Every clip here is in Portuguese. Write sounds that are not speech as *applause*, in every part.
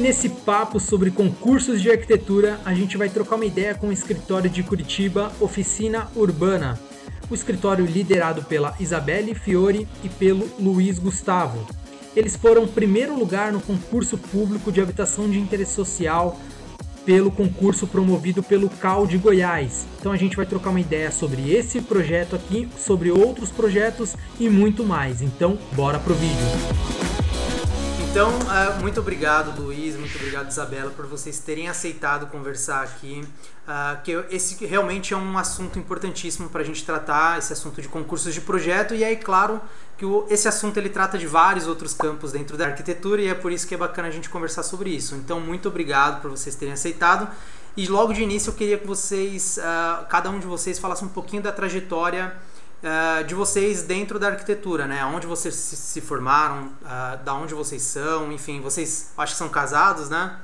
nesse papo sobre concursos de arquitetura, a gente vai trocar uma ideia com o escritório de Curitiba, Oficina Urbana. O escritório liderado pela Isabelle Fiore e pelo Luiz Gustavo. Eles foram primeiro lugar no concurso público de habitação de interesse social pelo concurso promovido pelo CAL de Goiás. Então a gente vai trocar uma ideia sobre esse projeto aqui, sobre outros projetos e muito mais. Então, bora pro vídeo. Então, uh, muito obrigado, Luiz, muito obrigado, Isabela, por vocês terem aceitado conversar aqui. Uh, que esse realmente é um assunto importantíssimo para a gente tratar, esse assunto de concursos de projeto. E aí, claro, que o, esse assunto ele trata de vários outros campos dentro da arquitetura e é por isso que é bacana a gente conversar sobre isso. Então, muito obrigado por vocês terem aceitado. E logo de início eu queria que vocês, uh, cada um de vocês, falasse um pouquinho da trajetória uh, de vocês dentro da arquitetura, né? Onde vocês se, se formaram, uh, da onde vocês são, enfim, vocês acho que são casados, né?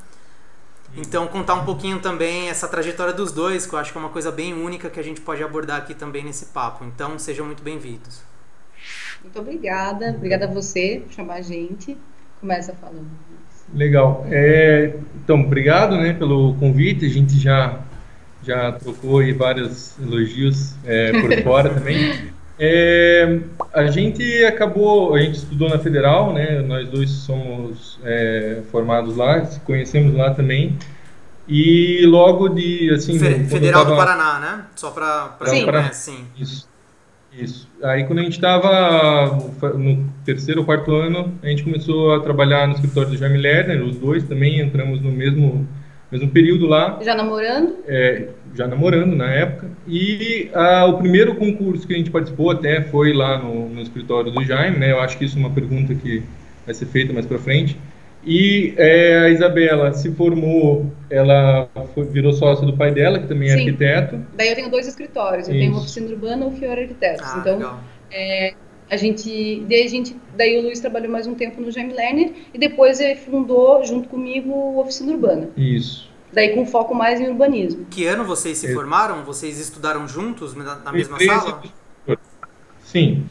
Então contar um pouquinho também essa trajetória dos dois, que eu acho que é uma coisa bem única que a gente pode abordar aqui também nesse papo. Então sejam muito bem-vindos. Muito obrigada, obrigada a você por chamar a gente. Começa falando. Legal. É, então, obrigado né, pelo convite. A gente já já trocou aí vários elogios é, por *laughs* fora também. É, a gente acabou, a gente estudou na Federal, né? Nós dois somos é, formados lá, se conhecemos lá também. E logo de assim. Federal tava... do Paraná, né? Só para sim. Paraná. sim. Isso. Isso. Aí quando a gente estava no terceiro ou quarto ano, a gente começou a trabalhar no escritório do Jaime Lerner, os dois também entramos no mesmo mesmo período lá. Já namorando? É, já namorando na época. E ah, o primeiro concurso que a gente participou até foi lá no, no, escritório do Jaime, né? Eu acho que isso é uma pergunta que vai ser feita mais para frente. E é, a Isabela se formou, ela foi, virou sócia do pai dela, que também é Sim. arquiteto. Daí eu tenho dois escritórios, eu isso. tenho uma oficina urbana e o Fiore Arquitetos. Ah, então, é, a gente, daí a gente, daí o Luiz trabalhou mais um tempo no Jaime Lerner e depois ele fundou junto comigo o Oficina Urbana. Isso. Daí com foco mais em urbanismo. Que ano vocês se formaram? Vocês estudaram juntos na, na mesma sala? Sim.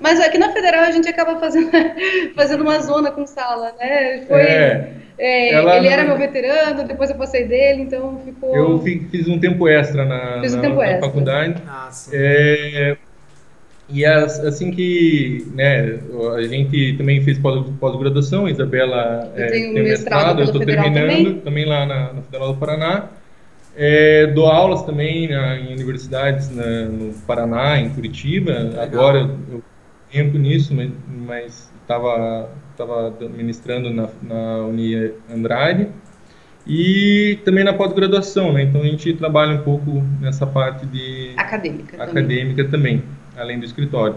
Mas aqui na Federal a gente acaba fazendo, *laughs* fazendo uma zona com sala, né? Foi, é, é, ele era meu veterano, depois eu passei dele, então ficou. Eu fiz um tempo extra na, fiz um na, tempo na extra. faculdade. Ah, sim. É, e assim que né, a gente também fez pós-graduação, a Isabela eu é, tem mestrado, eu estou terminando também. também, lá na, na, Federal do Paraná. É, dou aulas também na, em universidades na, no Paraná, em Curitiba. Legal. Agora eu, eu tempo nisso, mas estava tava ministrando na, na Uni Andrade e também na pós-graduação, né? Então a gente trabalha um pouco nessa parte de acadêmica, acadêmica também. também além do escritório.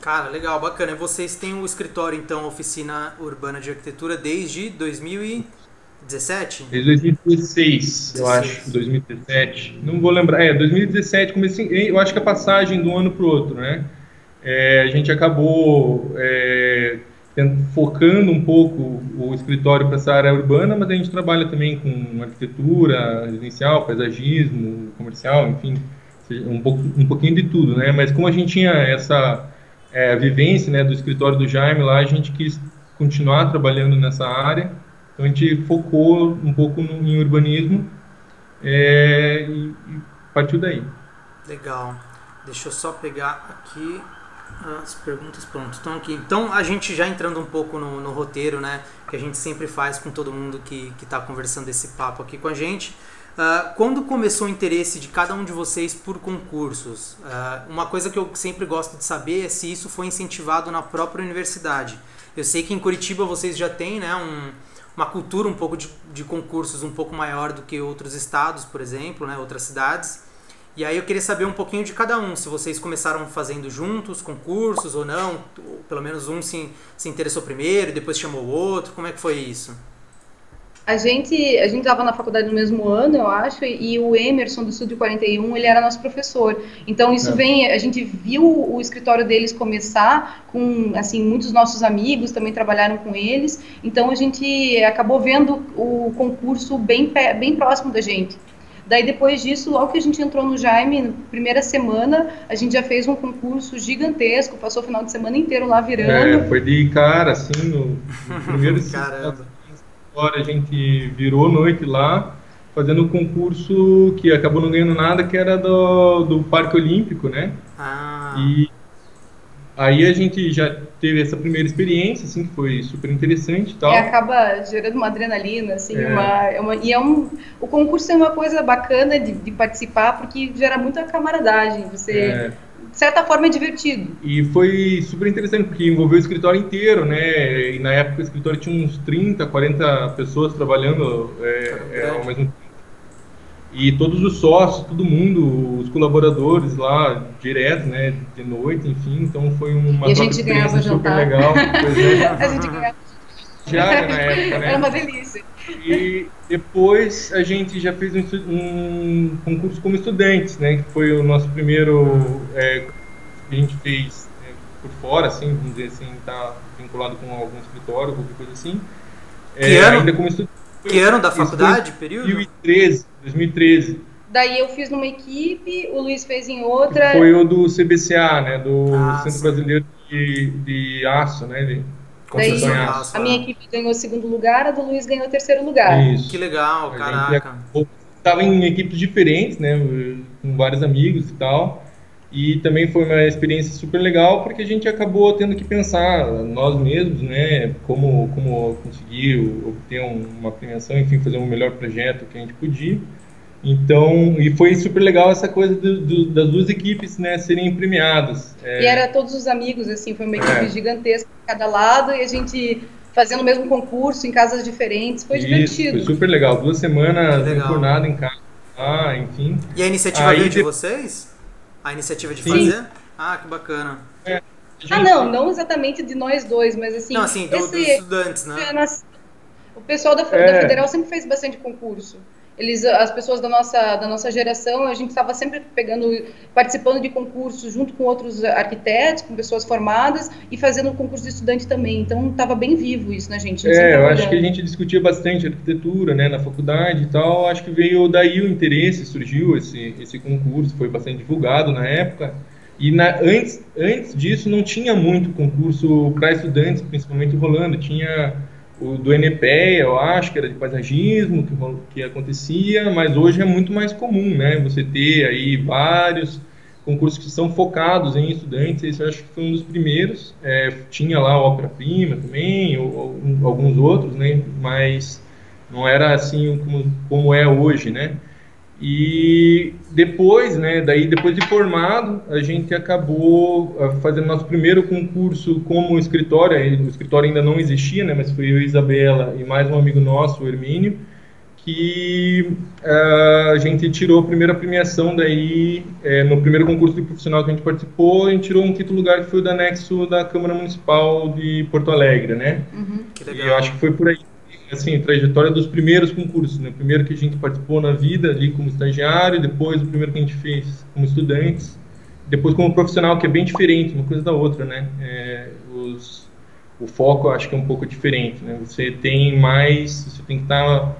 Cara, legal, bacana. E vocês têm o escritório, então, Oficina Urbana de Arquitetura desde 2017? Desde 2016, 16. eu acho, 2017. Não vou lembrar, é, 2017, comecei, eu acho que a passagem de um ano para o outro, né? É, a gente acabou é, focando um pouco o escritório para essa área urbana, mas a gente trabalha também com arquitetura residencial, paisagismo, comercial, enfim, um, pouco, um pouquinho de tudo, né? Mas como a gente tinha essa é, vivência né, do escritório do Jaime lá, a gente quis continuar trabalhando nessa área, então a gente focou um pouco no, em urbanismo é, e, e partiu daí. Legal. Deixa eu só pegar aqui as perguntas pronto estão aqui então a gente já entrando um pouco no, no roteiro né que a gente sempre faz com todo mundo que está conversando esse papo aqui com a gente Uh, quando começou o interesse de cada um de vocês por concursos? Uh, uma coisa que eu sempre gosto de saber é se isso foi incentivado na própria universidade. Eu sei que em Curitiba vocês já têm né, um, uma cultura um pouco de, de, concursos um pouco maior do que outros estados, por exemplo, né, outras cidades. E aí eu queria saber um pouquinho de cada um, se vocês começaram fazendo juntos concursos ou não, ou pelo menos um se, se interessou primeiro depois chamou o outro, como é que foi isso? A gente a gente estava na faculdade no mesmo ano, eu acho, e, o Emerson do Estúdio 41, ele era nosso professor. Então isso é. vem, a gente viu o escritório deles começar com, assim, muitos nossos amigos também trabalharam com eles. Então a gente acabou vendo o concurso bem bem próximo da gente. Daí depois disso, logo que a gente entrou no Jaime, na primeira semana, a gente já fez um concurso gigantesco, passou o final de semana inteiro lá virando. É, foi de cara, assim, no, no *laughs* primeiro Caramba escritório, a gente virou noite lá, fazendo um concurso que acabou não ganhando nada, que era do, do Parque Olímpico, né? Ah. E aí a gente já teve essa primeira experiência, assim, que foi super interessante e tal. E acaba gerando uma adrenalina, assim, É. uma, é uma- e é um, o concurso é uma coisa bacana de, de participar, porque gera muita camaradagem, você, É, de certa forma, é divertido. e foi super interessante, porque envolveu o escritório inteiro, né? E na época o escritório tinha uns 30, 40 pessoas trabalhando é, é, ao mesmo tempo. E todos os sócios, todo mundo, os colaboradores lá, direto, né? De noite, enfim. Então foi uma E a gente ganhava super jantar. legal. *laughs* Pois é, A gente ganhava, diária na época, né? era uma delícia. E depois a gente já fez um, um concurso como estudantes, né? Que foi o nosso primeiro é, que a gente fez é, por fora, assim, vamos dizer assim, tá vinculado com algum escritório, qualquer coisa assim. Que ano? Ainda como estudante. Que ano da faculdade, período? 2013, 2013. Daí eu fiz numa equipe, o Luiz fez em outra. Foi o do CBCA, né? Do Ah, Centro sim. Brasileiro de, de Aço, né? De Em Daí- aço. a minha equipe ganhou o segundo lugar, a do Luiz ganhou o terceiro lugar. Isso. Que legal, A caraca. Estava em equipes diferentes, né, com vários amigos e tal. E também foi uma experiência super legal porque a gente acabou tendo que pensar nós mesmos, né, como como conseguir obter um- uma premiação, enfim, fazer um melhor projeto que a gente podia. Então, e foi super legal essa coisa do- do- das duas equipes, né, serem premiadas. É, E era todos os amigos, assim, foi uma equipe É. gigantesca de cada lado e a gente fazendo o mesmo concurso em casas diferentes, foi isso, divertido. Foi super legal. Duas semanas jornada em casa, ah, enfim. E a iniciativa Aí veio de vocês? A iniciativa de Sim. fazer? Ah, que bacana. A Ah, gente- não, não exatamente de nós dois, mas assim, Não, assim, do, dos esse, estudantes, né? o pessoal da, É. da Federal sempre fez bastante concurso. Eles, as pessoas da nossa, da nossa geração, a gente estava sempre pegando, participando de concursos junto com outros arquitetos, com pessoas formadas e fazendo concurso de estudante também. Então estava bem vivo isso na gente. a gente sempre É, eu acho que a gente discutia bastante arquitetura, né, na faculdade e tal. Acho que veio daí o interesse, surgiu esse esse concurso, foi bastante divulgado na época. E na, antes antes disso não tinha muito concurso para estudantes, principalmente rolando. Tinha o do NPE, eu acho que era de paisagismo que, que acontecia, mas hoje é muito mais comum, né? Você ter aí vários concursos que são focados em estudantes, esse eu acho que foi um dos primeiros. É, tinha lá o Ópera Prima também, ou, ou alguns outros, né? Mas não era assim como, como é hoje, né? E depois, né, daí depois de formado, a gente acabou ah, fazendo nosso primeiro concurso como escritório, o escritório ainda não existia, né, mas foi eu e Isabela e mais um amigo nosso, o Hermínio, que ah, a gente tirou a primeira premiação daí, eh, no primeiro concurso de profissional que a gente participou, a gente tirou um quinto lugar que foi o da anexo da Câmara Municipal de Porto Alegre, né? Uhum. Que E eu acho que foi por aí, assim, a trajetória dos primeiros concursos, né? O primeiro que a gente participou na vida ali como estagiário, depois o primeiro que a gente fez como estudantes, depois como profissional, que é bem diferente uma coisa da outra, né? É, os, o foco eu acho que é um pouco diferente, né? Você tem mais, você tem que estar,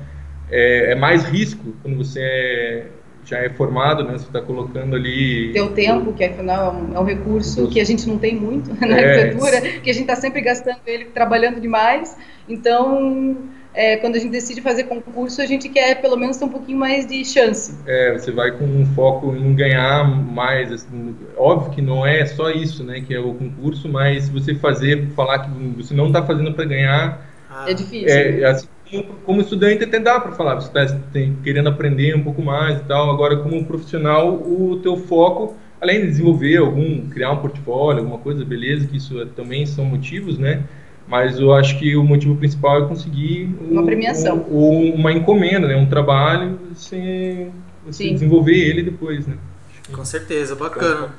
é, é mais risco quando você é- já é formado, né? Você está colocando ali Teu tempo, que afinal é um, é um recurso que a gente não tem muito *laughs* na É, arquitetura, que a gente está sempre gastando ele trabalhando demais. Então, é, quando a gente decide fazer concurso, a gente quer pelo menos ter um pouquinho mais de chance. É, você vai com um foco em ganhar mais. assim, óbvio que não é só isso, né, que é o concurso, mas se você fazer, falar que você não está fazendo para ganhar, Ah, É difícil. é, assim, como- como estudante até dá para falar, você está querendo aprender um pouco mais e tal. Agora, como profissional, o teu foco, além de desenvolver algum, criar um portfólio, alguma coisa, beleza, que isso é- também são motivos, né? Mas eu acho que o motivo principal é conseguir o- Uma premiação. o- o- uma encomenda, né? Um trabalho, você, você desenvolver ele depois, né? Com certeza, bacana.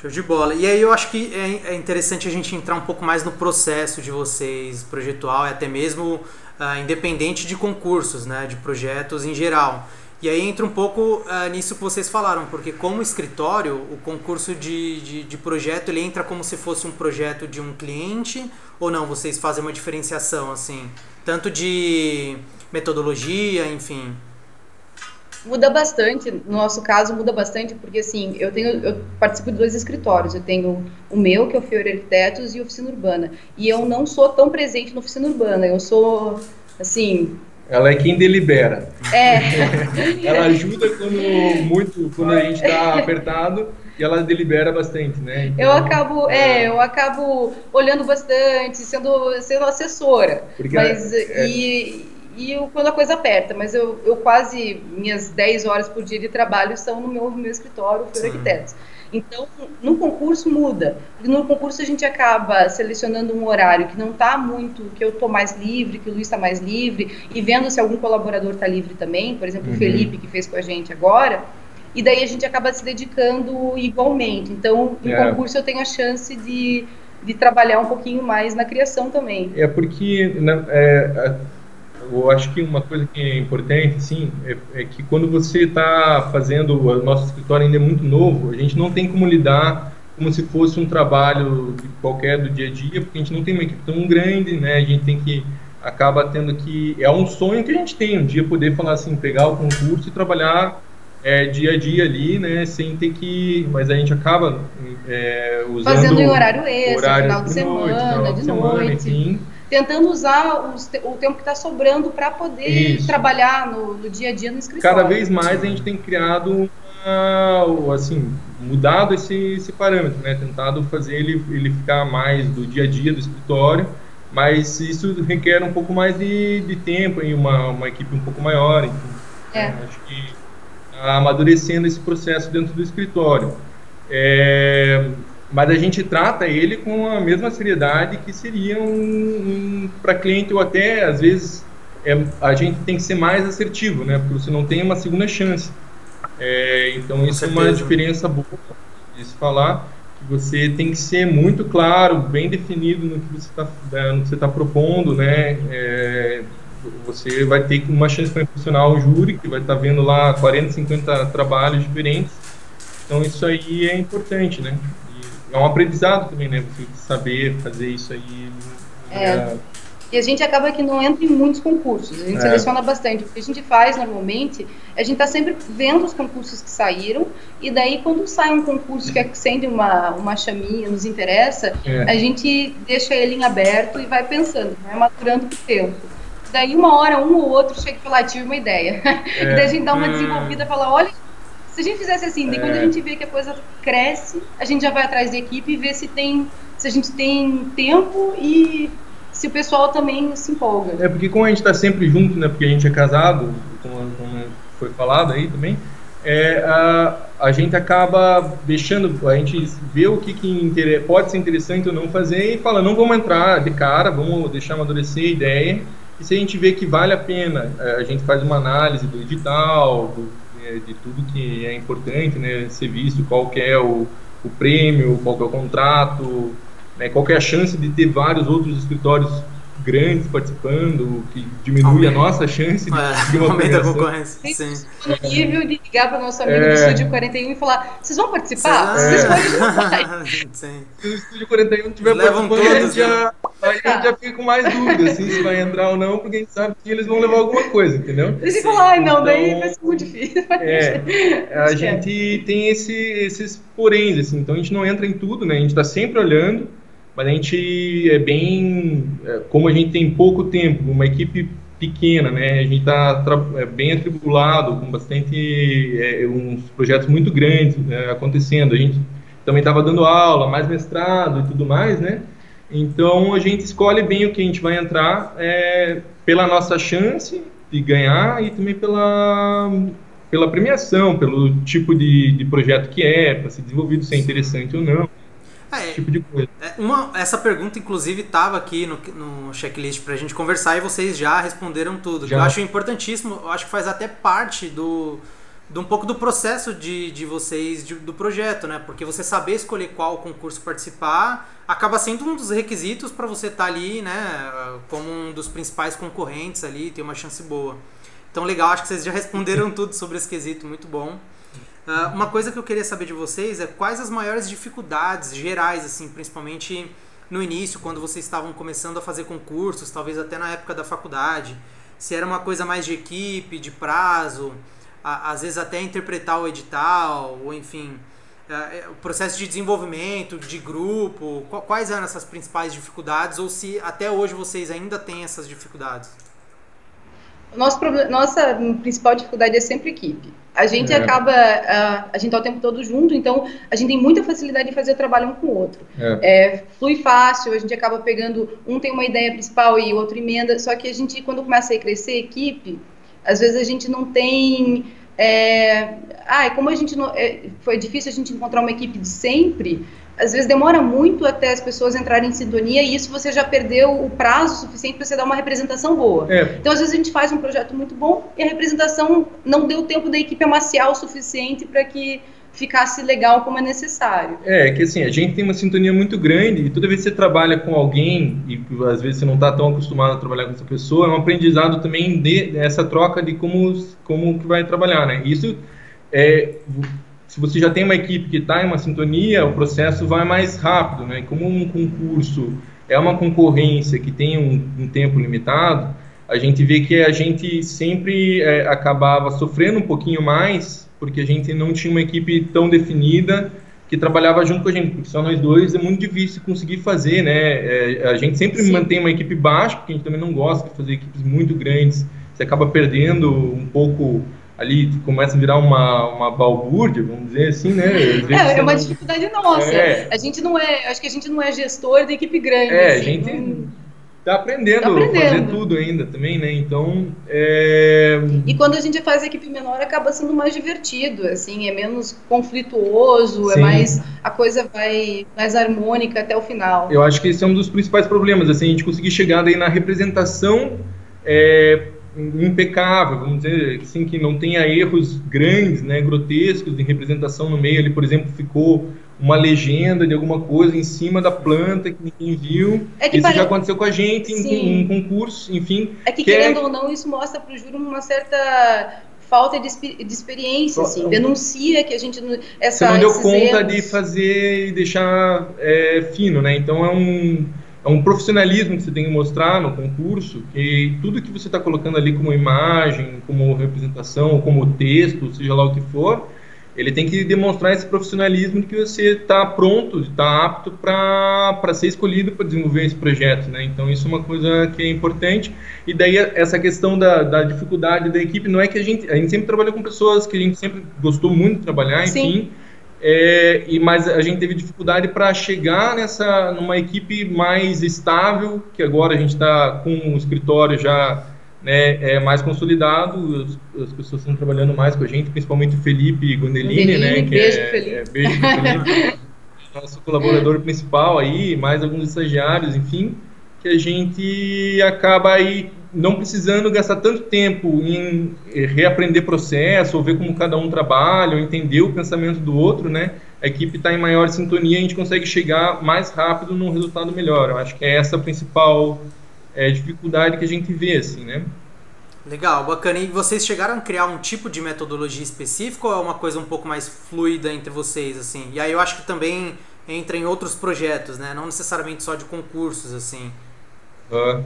Show de bola. E aí eu acho que é é interessante a gente entrar um pouco mais no processo de vocês, projetual e até mesmo ah, independente de concursos, né, de projetos em geral. E aí entra um pouco ah, nisso que vocês falaram, porque como escritório, o concurso de, de, de projeto ele entra como se fosse um projeto de um cliente ou não? Vocês fazem uma diferenciação assim, tanto de metodologia, enfim. Muda bastante, no nosso caso muda bastante, porque assim, eu tenho, eu participo de dois escritórios, eu tenho o meu, que é o Fiore Arquitetos, e a Oficina Urbana. E eu não sou tão presente na Oficina Urbana, eu sou assim, ela é quem delibera. É. *laughs* ela ajuda quando muito quando a gente está *laughs* apertado e ela delibera bastante, né? Então, eu acabo, é, é, eu acabo olhando bastante, sendo, sendo assessora. Porque mas é, e, e eu, quando a coisa aperta, mas eu, eu quase minhas 10 horas por dia de trabalho são no meu, no meu escritório, Fior Arquitetos. Então, no concurso muda. No concurso a gente acaba selecionando um horário que não está muito, que eu estou mais livre, que o Luiz está mais livre, e vendo se algum colaborador está livre também, por exemplo, uhum. o Felipe, que fez com a gente agora, e daí a gente acaba se dedicando igualmente. Então, no é. concurso eu tenho a chance de, de trabalhar um pouquinho mais na criação também. É porque né, é, eu acho que uma coisa que é importante, assim, é, é que quando você está fazendo, o nosso escritório ainda é muito novo, a gente não tem como lidar como se fosse um trabalho qualquer do dia a dia, porque a gente não tem uma equipe tão grande, né? A gente tem que acaba tendo que é um sonho que a gente tem um dia poder falar assim, pegar o concurso e trabalhar é, dia a dia ali, né? Sem ter que, mas a gente acaba é, usando fazendo em horário extra, horário final de, de semana, noite, final de, de noite. noite. Enfim, tentando usar os, o tempo que está sobrando para poder Isso. trabalhar no, no, dia a dia no escritório. Cada vez mais a gente tem criado, uma, assim, mudado esse, esse parâmetro, né? Tentado fazer ele, ele ficar mais do dia a dia do escritório, mas isso requer um pouco mais de, de tempo e uma, uma equipe um pouco maior. Enfim, é. Acho que tá amadurecendo esse processo dentro do escritório. É, mas a gente trata ele com a mesma seriedade que seria um, um para cliente ou até às vezes é, a gente tem que ser mais assertivo, né? Porque você não tem uma segunda chance. É, então isso é uma diferença boa de se falar. Que você tem que ser muito claro, bem definido no que você está é, tá propondo, né? É, você vai ter uma chance para impulsionar o júri, que vai estar tá vendo lá 40, 50 trabalhos diferentes. Então isso aí é importante, né? É um aprendizado também, né? Você saber fazer isso aí. É. é. E a gente acaba que não entra em muitos concursos, a gente é. seleciona bastante. O que a gente faz normalmente, a gente está sempre vendo os concursos que saíram, e daí quando sai um concurso que acende uma, uma chaminha, nos interessa, é. a gente deixa ele em aberto e vai pensando, vai maturando o tempo. Daí uma hora, um ou outro chega e fala, ah, tive uma ideia. *laughs* É. e daí a gente dá uma hum. desenvolvida e fala, olha, se a gente fizesse assim, daí quando a é. gente vê que a coisa cresce, a gente já vai atrás da equipe e vê se tem, se a gente tem tempo e se o pessoal também se empolga. É porque como a gente está sempre junto, né? Porque a gente é casado, como, como foi falado aí também, é, a, a gente acaba deixando, a gente vê o que, que pode ser interessante ou não fazer e fala, não vamos entrar de cara, vamos deixar amadurecer a ideia. E se a gente vê que vale a pena, é, a gente faz uma análise do edital, do, é, de tudo que é importante, né, ser visto, qual que é o, o prêmio, qual que é o contrato, né, qual que é a chance de ter vários outros escritórios grandes participando, que diminui a nossa chance de, é, uma *laughs* aumenta a concorrência. Sim. No nível de ligar para o nosso amigo é. do Estúdio 41 e falar: vocês vão participar? Vocês é. podem *laughs* Sim. Se o Estúdio 41 tiver participando, a gente já, a gente já fica com mais dúvidas assim, se vai entrar ou não, porque a gente sabe que eles vão levar alguma coisa, entendeu? Eles falar: ai, não, então, daí vai ser muito difícil. *laughs* É, a gente tem esse, esses poréns, assim, então a gente não entra em tudo, né? A gente está sempre olhando mas a gente é bem, é, como a gente tem pouco tempo, uma equipe pequena, né? A gente está é, bem atribulado, com bastante é, uns projetos muito grandes é, acontecendo. A gente também estava dando aula, mais mestrado e tudo mais, né? Então a gente escolhe bem o que a gente vai entrar é, pela nossa chance de ganhar e também pela pela premiação, pelo tipo de, de projeto que é, para ser desenvolvido, se é interessante ou não. É, esse tipo de coisa. É, uma, essa pergunta, inclusive, estava aqui no, no checklist para a gente conversar e vocês já responderam tudo. Já. Eu acho importantíssimo, eu acho que faz até parte do, de um pouco do processo de, de vocês, de, do projeto, né? Porque você saber escolher qual concurso participar acaba sendo um dos requisitos para você estar tá ali, né? Como um dos principais concorrentes ali, ter uma chance boa. Então, legal, acho que vocês já responderam *laughs* tudo sobre esse quesito, muito bom. Uh, uma coisa que eu queria saber de vocês é quais as maiores dificuldades gerais, assim, principalmente no início, quando vocês estavam começando a fazer concursos, talvez até na época da faculdade. Se era uma coisa mais de equipe, de prazo, a, às vezes até interpretar o edital, ou enfim, uh, o processo de desenvolvimento, de grupo. Quais eram essas principais dificuldades, ou se até hoje vocês ainda têm essas dificuldades? Nosso, nossa principal dificuldade é sempre equipe. A gente é. acaba, a, a gente tá o tempo todo junto, então a gente tem muita facilidade de fazer o trabalho um com o outro. É. É, flui fácil, a gente acaba pegando, um tem uma ideia principal e o outro emenda, só que a gente, quando começa a crescer a equipe, às vezes a gente não tem... É, ah, como a gente não, é, foi difícil a gente encontrar uma equipe de sempre, às vezes demora muito até as pessoas entrarem em sintonia e isso você já perdeu o prazo suficiente para você dar uma representação boa. É. Então, às vezes, a gente faz um projeto muito bom e a representação não deu tempo da equipe amaciar o suficiente para que ficasse legal como é necessário. É, que assim, a gente tem uma sintonia muito grande e toda vez que você trabalha com alguém e às vezes você não está tão acostumado a trabalhar com essa pessoa, é um aprendizado também de essa troca de como como que vai trabalhar, né? Isso é se você já tem uma equipe que está em uma sintonia, o processo vai mais rápido, né? Como um concurso é uma concorrência que tem um, um tempo limitado, a gente vê que a gente sempre é, acabava sofrendo um pouquinho mais, porque a gente não tinha uma equipe tão definida que trabalhava junto com a gente, porque só nós dois é muito difícil conseguir fazer, né? É, a gente sempre Sim. mantém uma equipe baixa, porque a gente também não gosta de fazer equipes muito grandes, você acaba perdendo um pouco ali começa a virar uma, uma balbúrdia, vamos dizer assim, né? É, é uma não... dificuldade nossa. É. A gente não é, acho que a gente não é gestor da equipe grande. É, assim, a gente não... tá aprendendo, tá aprendendo a fazer tudo ainda também, né? Então, é... E quando a gente faz equipe menor, acaba sendo mais divertido, assim, é menos conflituoso, é Sim. é mais, a coisa vai mais harmônica até o final. Eu acho que esse é um dos principais problemas, assim, a gente conseguir chegar daí na representação é, impecável, vamos dizer assim, que não tenha erros grandes, né, grotescos de representação no meio. Ali, por exemplo, ficou uma legenda de alguma coisa em cima da planta que ninguém viu. É que isso pare... já aconteceu com a gente em, um concurso, enfim. É que, que é querendo é... ou não, isso mostra para o júri uma certa falta de, de experiência, assim, denuncia que a gente essa, Você não deu conta erros... de fazer e deixar é, fino, né? Então é um é um profissionalismo que você tem que mostrar no concurso, que tudo que você está colocando ali como imagem, como representação, como texto, seja lá o que for, ele tem que demonstrar esse profissionalismo de que você está pronto, está apto para ser escolhido para desenvolver esse projeto, né? Então isso é uma coisa que é importante. E daí essa questão da, da dificuldade da equipe não é que a gente a gente sempre trabalhou com pessoas que a gente sempre gostou muito de trabalhar, enfim. Sim é, e mas a gente teve dificuldade para chegar nessa numa equipe mais estável, que agora a gente está com o escritório já né, é mais consolidado, as, as, pessoas estão trabalhando mais com a gente, principalmente o Felipe Gondelini, né, que beijo, é, Felipe. É, beijo Felipe, *laughs* nosso colaborador principal aí, mais alguns estagiários, enfim, que a gente acaba aí não precisando gastar tanto tempo em eh, reaprender processo, ou ver como cada um trabalha, ou entender o pensamento do outro, né? A equipe está em maior sintonia e a gente consegue chegar mais rápido num resultado melhor. Eu acho que é essa a principal é, dificuldade que a gente vê, assim, né? Legal, bacana. E vocês chegaram a criar um tipo de metodologia específica ou é uma coisa um pouco mais fluida entre vocês, assim? E aí eu acho que também entra em outros projetos, né? Não necessariamente só de concursos, assim. Uh.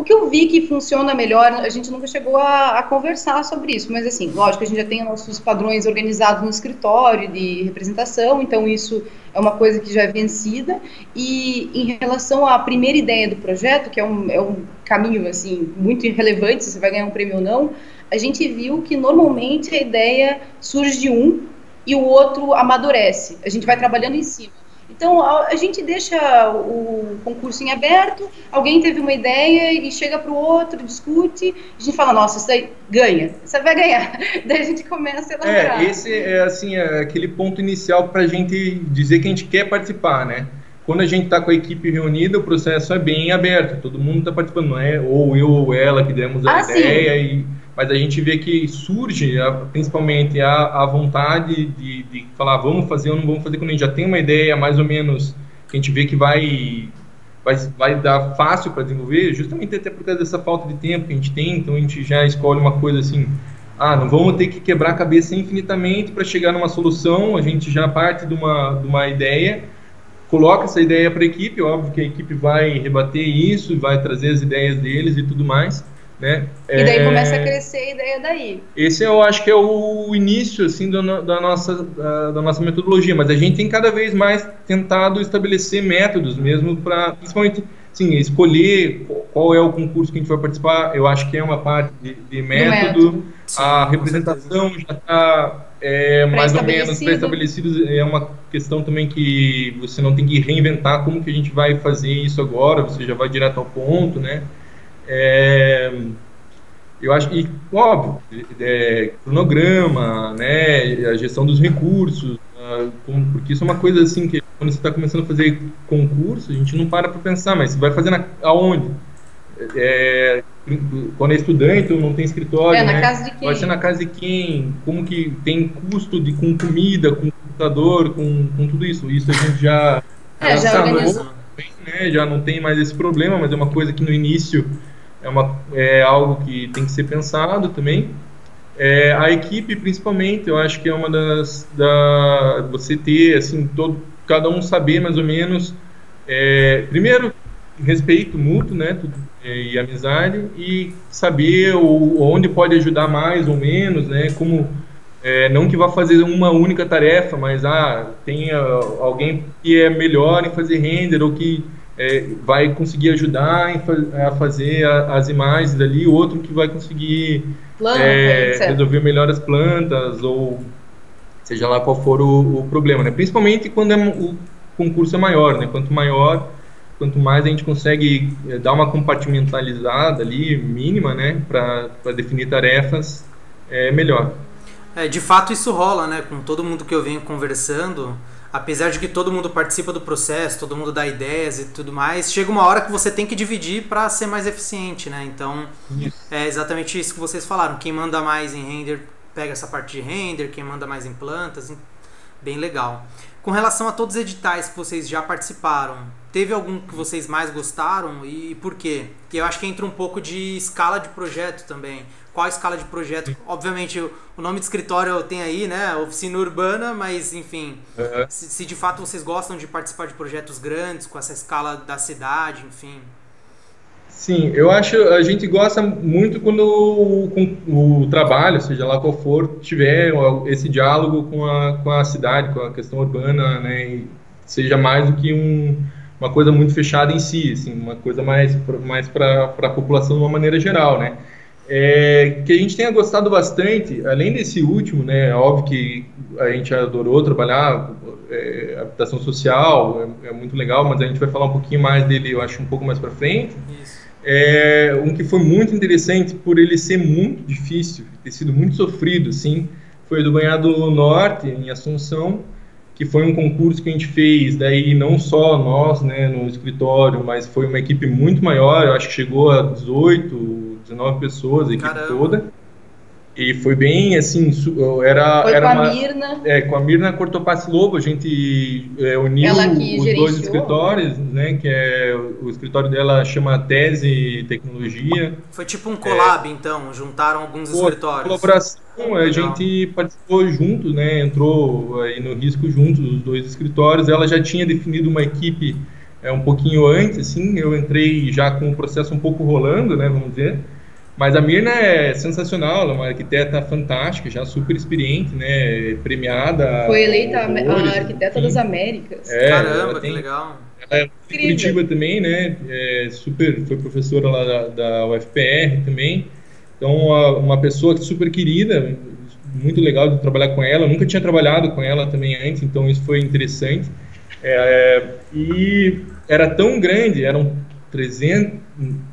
O que eu vi que funciona melhor, a gente nunca chegou a, a, conversar sobre isso, mas assim, lógico, a gente já tem nossos padrões organizados no escritório de representação, então isso é uma coisa que já é vencida. E em relação à primeira ideia do projeto, que é um, é um caminho assim muito irrelevante se você vai ganhar um prêmio ou não, a gente viu que normalmente a ideia surge de um e o outro amadurece. A gente vai trabalhando em cima. Então, a, gente deixa o concurso em aberto, alguém teve uma ideia e chega para o outro, discute, a gente fala, nossa, isso aí ganha, você vai ganhar. *laughs* Daí a gente começa a elaborar. É, esse é assim, é aquele ponto inicial para a gente dizer que a gente quer participar, né? Quando a gente está com a equipe reunida, o processo é bem aberto, todo mundo está participando, não é ou eu ou ela que demos a ah, ideia sim. e mas a gente vê que surge principalmente a, a vontade de, de falar vamos fazer ou não vamos fazer quando a gente. Já tem uma ideia mais ou menos que a gente vê que vai vai, vai dar fácil para desenvolver, justamente até por causa dessa falta de tempo que a gente tem, então a gente já escolhe uma coisa assim, ah, não vamos ter que quebrar a cabeça infinitamente para chegar numa solução, a gente já parte de uma, de uma ideia, coloca essa ideia para a equipe, óbvio que a equipe vai rebater isso, vai trazer as ideias deles e tudo mais, né? E daí é... começa a crescer a ideia daí. Esse eu acho que é o início assim do, da nossa da, da, nossa metodologia, mas a gente tem cada vez mais tentado estabelecer métodos mesmo para principalmente sim, escolher qual é o concurso que a gente vai participar, eu acho que é uma parte de, de método. método. Sim, a representação já está é, mais ou menos pré-estabelecido. É uma questão também que você não tem que reinventar como que a gente vai fazer isso agora, você já vai direto ao ponto, né? É, eu acho que, óbvio, é, cronograma, né, a gestão dos recursos, uh, porque isso é uma coisa assim que quando você está começando a fazer concurso, a gente não para para pensar, mas você vai fazer na, aonde? É, quando é estudante ou não tem escritório, é, né? casa de quem? vai ser na casa de quem? Como que tem custo de, com comida, com computador, com, com tudo isso? Isso a gente já, é, já, já. Né? Já não tem mais esse problema, mas é uma coisa que no início é, uma, é algo que tem que ser pensado também. É, a equipe, principalmente, eu acho que é uma das da você ter assim todo cada um saber mais ou menos é, primeiro respeito mútuo, né, é, e amizade e saber o, onde pode ajudar mais ou menos, né, como é, não que vá fazer uma única tarefa, mas ah, tem alguém que é melhor em fazer render ou que é, vai conseguir ajudar a fazer a, as imagens ali, outro que vai conseguir Planta, é, resolver melhor as plantas, ou seja lá qual for o, o problema, né? Principalmente quando é, o concurso é maior, né? Quanto maior, quanto mais a gente consegue é, dar uma compartimentalizada ali, mínima, né? Para definir tarefas, é melhor. É, de fato isso rola, né? Com todo mundo que eu venho conversando, apesar de que todo mundo participa do processo, todo mundo dá ideias e tudo mais, chega uma hora que você tem que dividir para ser mais eficiente, né? Então, é exatamente isso que vocês falaram. Quem manda mais em render pega essa parte de render, quem manda mais em plantas, bem legal. Com relação a todos os editais que vocês já participaram, teve algum que vocês mais gostaram e por quê? Que eu acho que entra um pouco de escala de projeto também qual a escala de projeto. Obviamente, o nome de escritório tem aí, né? Oficina Urbana, mas enfim, uhum. se, se, de fato vocês gostam de participar de projetos grandes, com essa escala da cidade, enfim. Sim, eu acho a gente gosta muito quando o, o trabalho, seja lá qual for, tiver esse diálogo com a, com a cidade, com a questão urbana, né? seja mais do que um, uma coisa muito fechada em si, assim, uma coisa mais, mais para a população de uma maneira geral, né? É, que a gente tenha gostado bastante, além desse último, né? É óbvio que a gente adorou trabalhar é, habitação social, é, é, muito legal, mas a gente vai falar um pouquinho mais dele, eu acho, um pouco mais para frente. Isso. É, um que foi muito interessante por ele ser muito difícil, ter sido muito sofrido, sim, foi do Banhado Norte, em Assunção, que foi um concurso que a gente fez, daí não só nós, né, no escritório, mas foi uma equipe muito maior, eu acho que chegou a 18, 19 pessoas, a equipe Caramba. toda. E foi bem assim, era, foi era com uma, a Mirna. É, com a Mirna Cortopasse Lobo, a gente é, uniu os dois escritórios, né? Que é o escritório dela chama Tese Tecnologia. Foi tipo um collab, é, então, juntaram alguns escritórios. Colaboração, a gente participou junto, né? Entrou aí no risco juntos os dois escritórios. Ela já tinha definido uma equipe é um pouquinho antes, assim, eu entrei já com o processo um pouco rolando, né, vamos dizer. Mas a Mirna é sensacional, ela é uma arquiteta fantástica, já super experiente, né, premiada. Foi eleita a arquiteta das Américas. É, Caramba, tem, que legal. Ela é de Curitiba também, né, é super, foi professora lá da, da UFPR também. Então, uma, uma pessoa super querida, muito legal de trabalhar com ela. Eu nunca tinha trabalhado com ela também antes, então isso foi interessante. É, e era tão grande, eram 300,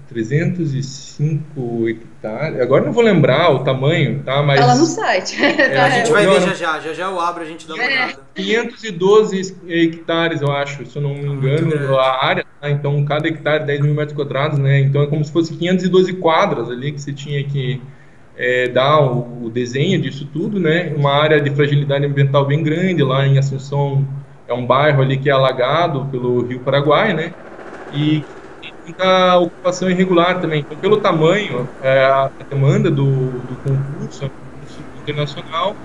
305 hectares. Agora não vou lembrar o tamanho, tá? Mas. Tá lá no site. É, a *laughs* gente vai ver já já, já já eu abro, a gente dá uma é. olhada. 512 hectares, eu acho, se eu não me engano, a área, tá? Então cada hectare 10 mil metros quadrados, né? Então é como se fosse 512 quadras ali que você tinha que. É, dar o, o desenho disso tudo, né? Uma área de fragilidade ambiental bem grande lá em Assunção, é um bairro ali que é alagado pelo Rio Paraguai, né? E muita ocupação irregular também. Então, pelo tamanho, é, a demanda do, do concurso, é um concurso internacional,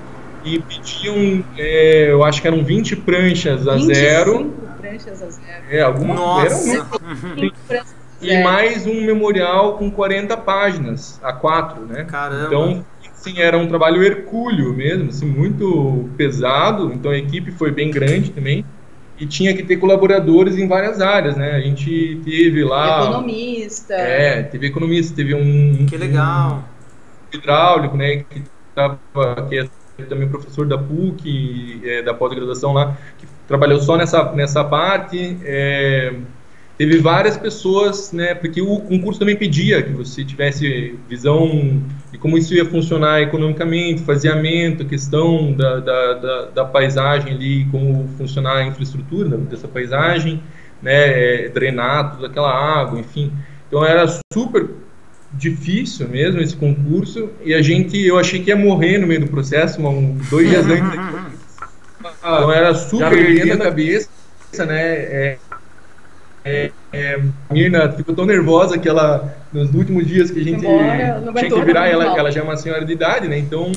e pediam, é, eu acho que eram 20 pranchas a 25 zero. pranchas a zero. É, alguma Nossa! *laughs* e mais um memorial com 40 páginas, a 4, né? Caramba! Então, Sim, era um trabalho hercúleo mesmo, assim, muito pesado. Então a equipe foi bem grande também. E tinha que ter colaboradores em várias áreas, né? A gente teve lá economista, é, teve economista, teve um que legal um hidráulico, né? Que tava que é também professor da PUC, é, da pós-graduação lá, que trabalhou só nessa nessa parte. É, teve várias pessoas, né, porque o concurso também pedia que você tivesse visão de como isso ia funcionar economicamente, faseamento, questão da, da, da, da paisagem ali, como funcionar a infraestrutura dessa paisagem, né, drenar toda aquela água, enfim. Então era super difícil mesmo esse concurso e a gente, eu achei que ia morrer no meio do processo, um, dois dias antes. *laughs* então era super da cabeça, né, é, é, é, a Mirna ficou tão nervosa que ela, nos últimos dias que a gente embora, tinha que virar, ela, ela já é uma senhora de idade, né? Então,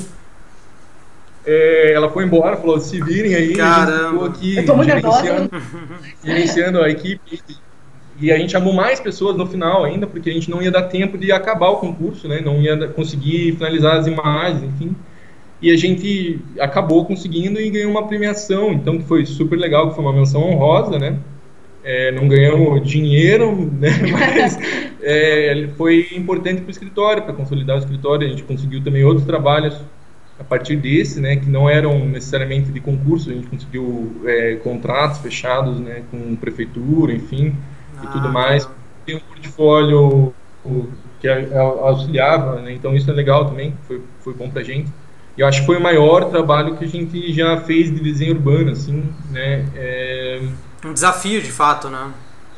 é, ela foi embora, falou, se virem aí, Caramba. a aqui gerenciando, *laughs* gerenciando a equipe. E a gente chamou mais pessoas no final ainda, porque a gente não ia dar tempo de acabar o concurso, né? Não ia conseguir finalizar as imagens, enfim. E a gente acabou conseguindo e ganhou uma premiação, então que foi super legal, que foi uma menção honrosa, né? É, não ganhamos dinheiro, né, *laughs* mas é, foi importante para o escritório, para consolidar o escritório. A gente conseguiu também outros trabalhos a partir desse, né, que não eram necessariamente de concurso. A gente conseguiu é, contratos fechados, né, com prefeitura, enfim, ah, e tudo mais. Tem um portfólio que auxiliava, né, então isso é legal também, foi, foi bom para a gente. E eu acho que foi o maior trabalho que a gente já fez de desenho urbano, assim, né. Um desafio, de fato, né?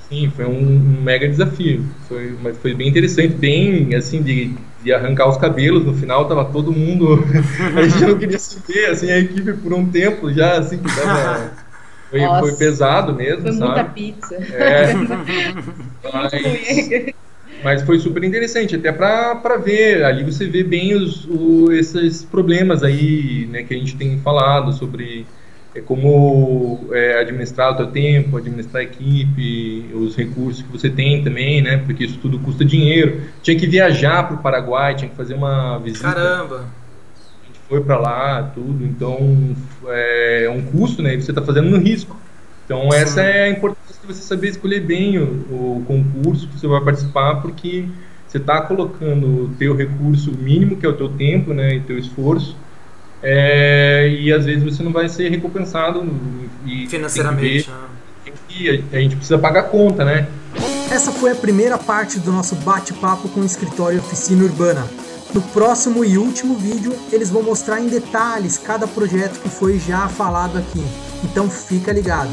Sim, foi um, um mega desafio. Foi, mas foi bem interessante, bem assim, de, de arrancar os cabelos. No final tava todo mundo. *laughs* a gente não queria se ver, assim, a equipe por um tempo já, assim, que tava. *laughs* Foi, foi pesado mesmo, foi sabe? muita pizza. É. *laughs* mas, mas foi super interessante, até para ver. Ali você vê bem os, o, esses problemas aí, né, que a gente tem falado sobre é como é, administrar o seu tempo, administrar a equipe, os recursos que você tem também, né? Porque isso tudo custa dinheiro. Tinha que viajar para o Paraguai, tinha que fazer uma visita. Caramba! A gente foi para lá, tudo. Então é um custo, né? E você está fazendo no risco. Então Sim. essa é a importância de você saber escolher bem o, o concurso que você vai participar, porque você está colocando o teu recurso mínimo, que é o teu tempo, né? E teu esforço é, e às vezes você não vai ser recompensado e financeiramente. E a, a gente precisa pagar conta, né? Essa foi a primeira parte do nosso bate-papo com o escritório Oficina Urbana. No próximo e último vídeo, eles vão mostrar em detalhes cada projeto que foi já falado aqui. Então fica ligado.